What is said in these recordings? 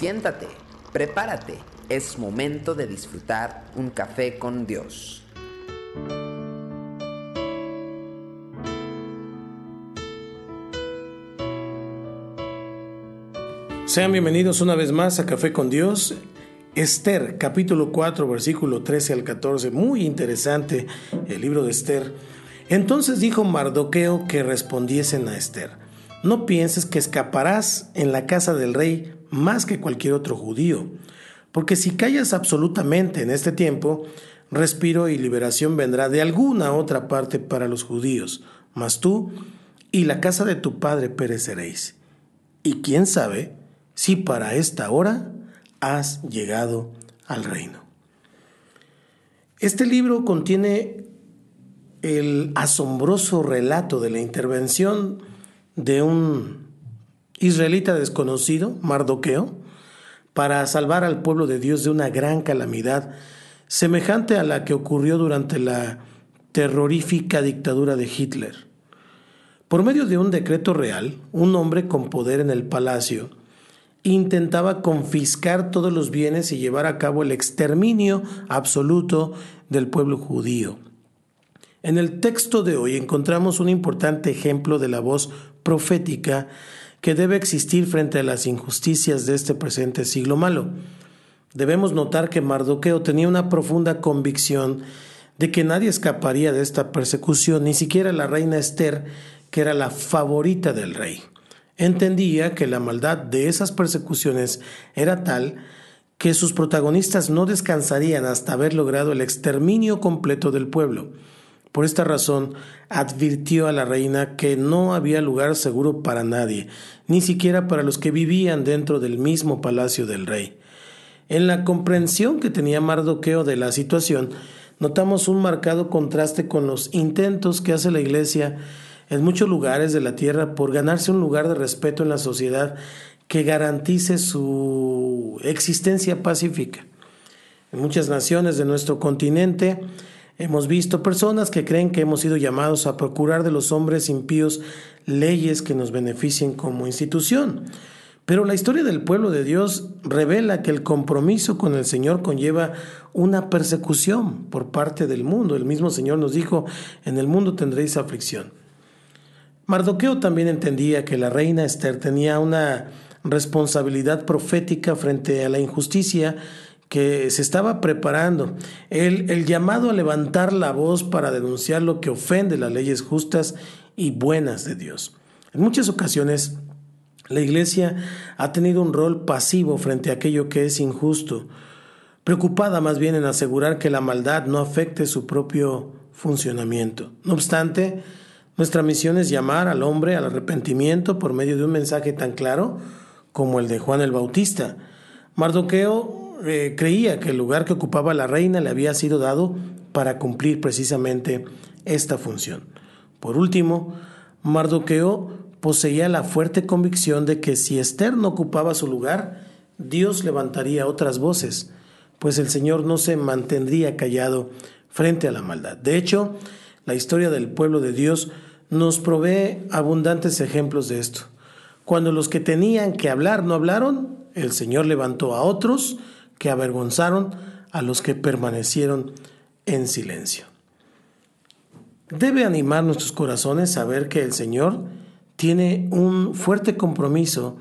Siéntate, prepárate, es momento de disfrutar un café con Dios. Sean bienvenidos una vez más a Café con Dios. Esther, capítulo 4, versículo 13 al 14. Muy interesante el libro de Esther. Entonces dijo Mardoqueo que respondiesen a Esther. No pienses que escaparás en la casa del rey más que cualquier otro judío, porque si callas absolutamente en este tiempo, respiro y liberación vendrá de alguna otra parte para los judíos, mas tú y la casa de tu padre pereceréis. Y quién sabe si para esta hora has llegado al reino. Este libro contiene el asombroso relato de la intervención de un israelita desconocido, Mardoqueo, para salvar al pueblo de Dios de una gran calamidad semejante a la que ocurrió durante la terrorífica dictadura de Hitler. Por medio de un decreto real, un hombre con poder en el palacio intentaba confiscar todos los bienes y llevar a cabo el exterminio absoluto del pueblo judío. En el texto de hoy encontramos un importante ejemplo de la voz profética que debe existir frente a las injusticias de este presente siglo malo. Debemos notar que Mardoqueo tenía una profunda convicción de que nadie escaparía de esta persecución, ni siquiera la reina Esther, que era la favorita del rey entendía que la maldad de esas persecuciones era tal que sus protagonistas no descansarían hasta haber logrado el exterminio completo del pueblo. Por esta razón, advirtió a la reina que no había lugar seguro para nadie, ni siquiera para los que vivían dentro del mismo palacio del rey. En la comprensión que tenía Mardoqueo de la situación, notamos un marcado contraste con los intentos que hace la Iglesia en muchos lugares de la tierra por ganarse un lugar de respeto en la sociedad que garantice su existencia pacífica. En muchas naciones de nuestro continente hemos visto personas que creen que hemos sido llamados a procurar de los hombres impíos leyes que nos beneficien como institución. Pero la historia del pueblo de Dios revela que el compromiso con el Señor conlleva una persecución por parte del mundo. El mismo Señor nos dijo, en el mundo tendréis aflicción. Mardoqueo también entendía que la reina Esther tenía una responsabilidad profética frente a la injusticia que se estaba preparando, el, el, llamado a levantar la voz para denunciar lo que ofende las leyes justas y buenas de Dios. En muchas ocasiones, la Iglesia ha tenido un rol pasivo frente a aquello que es injusto, preocupada más bien en asegurar que la maldad no afecte su propio funcionamiento. No obstante, nuestra misión es llamar al hombre al arrepentimiento por medio de un mensaje tan claro como el de Juan el Bautista. Mardoqueo eh, creía que el lugar que ocupaba la reina le había sido dado para cumplir precisamente esta función. Por último, Mardoqueo poseía la fuerte convicción de que si Esther no ocupaba su lugar, Dios levantaría otras voces, pues el Señor no se mantendría callado frente a la maldad. De hecho, la historia del pueblo de Dios nos provee abundantes ejemplos de esto. Cuando los que tenían que hablar no hablaron, el Señor levantó a otros que avergonzaron a los que permanecieron en silencio. Debe animar nuestros corazones saber que el Señor tiene un fuerte compromiso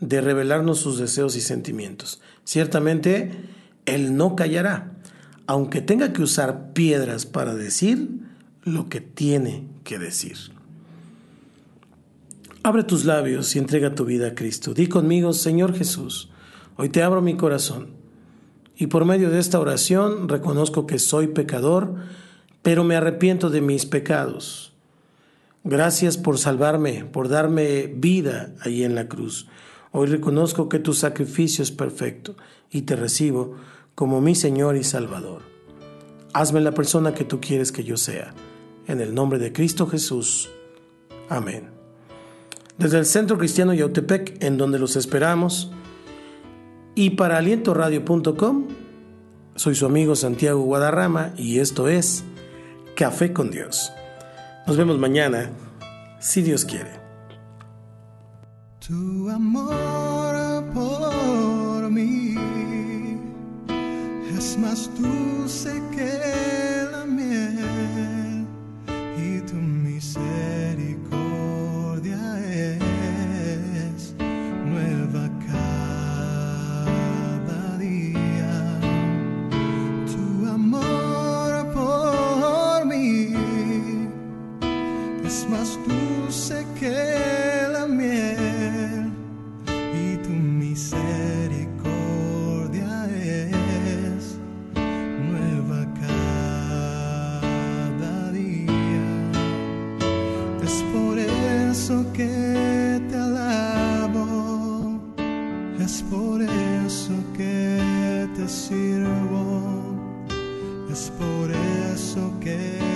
de revelarnos sus deseos y sentimientos. Ciertamente, Él no callará, aunque tenga que usar piedras para decir lo que tiene que decir. Abre tus labios y entrega tu vida a Cristo. Di conmigo, Señor Jesús, hoy te abro mi corazón y por medio de esta oración reconozco que soy pecador, pero me arrepiento de mis pecados. Gracias por salvarme, por darme vida allí en la cruz. Hoy reconozco que tu sacrificio es perfecto y te recibo como mi Señor y Salvador. Hazme la persona que tú quieres que yo sea. En el nombre de Cristo Jesús. Amén. Desde el Centro Cristiano Yautepec, en donde los esperamos, y para alientoradio.com, soy su amigo Santiago Guadarrama y esto es Café con Dios. Nos vemos mañana, si Dios quiere. Es más dulce que la miel y tu misericordia es nueva cada día. Es por eso que te alabo, es por eso que te sirvo, es por eso que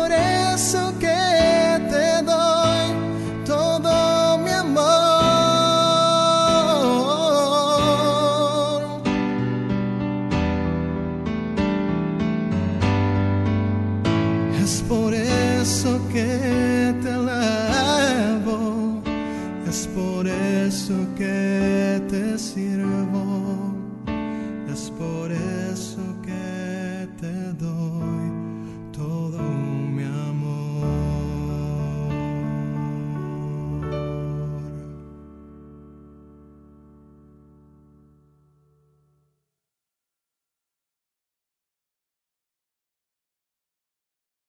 eso que te sirvo,